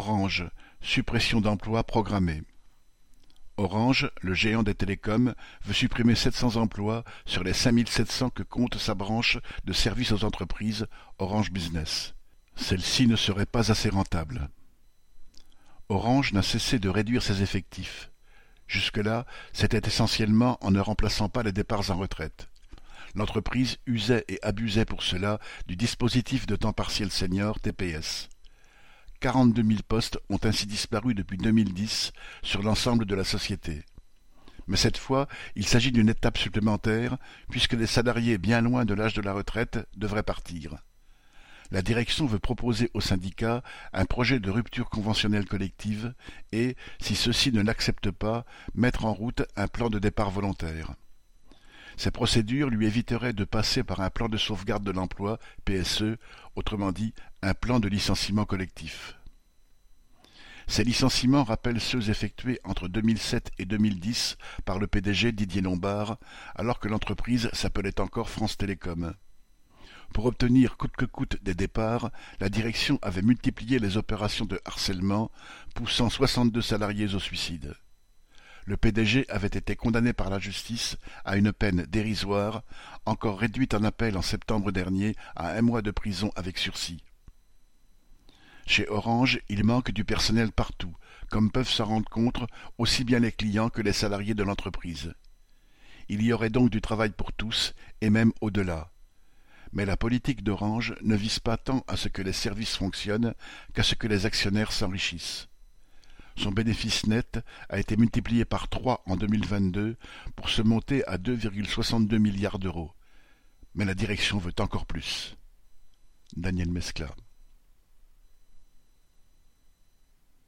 Orange, suppression d'emplois programmée. Orange, le géant des télécoms, veut supprimer 700 emplois sur les 5700 que compte sa branche de services aux entreprises, Orange Business. Celle-ci ne serait pas assez rentable. Orange n'a cessé de réduire ses effectifs. Jusque-là, c'était essentiellement en ne remplaçant pas les départs en retraite. L'entreprise usait et abusait pour cela du dispositif de temps partiel senior TPS. 42 000 postes ont ainsi disparu depuis 2010 sur l'ensemble de la société. Mais cette fois, il s'agit d'une étape supplémentaire, puisque les salariés bien loin de l'âge de la retraite devraient partir. La direction veut proposer aux syndicats un projet de rupture conventionnelle collective et, si ceux-ci ne l'acceptent pas, mettre en route un plan de départ volontaire. Ces procédures lui éviteraient de passer par un plan de sauvegarde de l'emploi, PSE, autrement dit un plan de licenciement collectif. Ces licenciements rappellent ceux effectués entre 2007 et 2010 par le PDG Didier Lombard, alors que l'entreprise s'appelait encore France Télécom. Pour obtenir coûte que coûte des départs, la direction avait multiplié les opérations de harcèlement, poussant 62 salariés au suicide le PDG avait été condamné par la justice à une peine dérisoire, encore réduite en appel en septembre dernier à un mois de prison avec sursis. Chez Orange, il manque du personnel partout, comme peuvent s'en rendre compte aussi bien les clients que les salariés de l'entreprise. Il y aurait donc du travail pour tous, et même au-delà. Mais la politique d'Orange ne vise pas tant à ce que les services fonctionnent qu'à ce que les actionnaires s'enrichissent. Son bénéfice net a été multiplié par trois en 2022 pour se monter à 2,62 milliards d'euros. Mais la direction veut encore plus. Daniel Mescla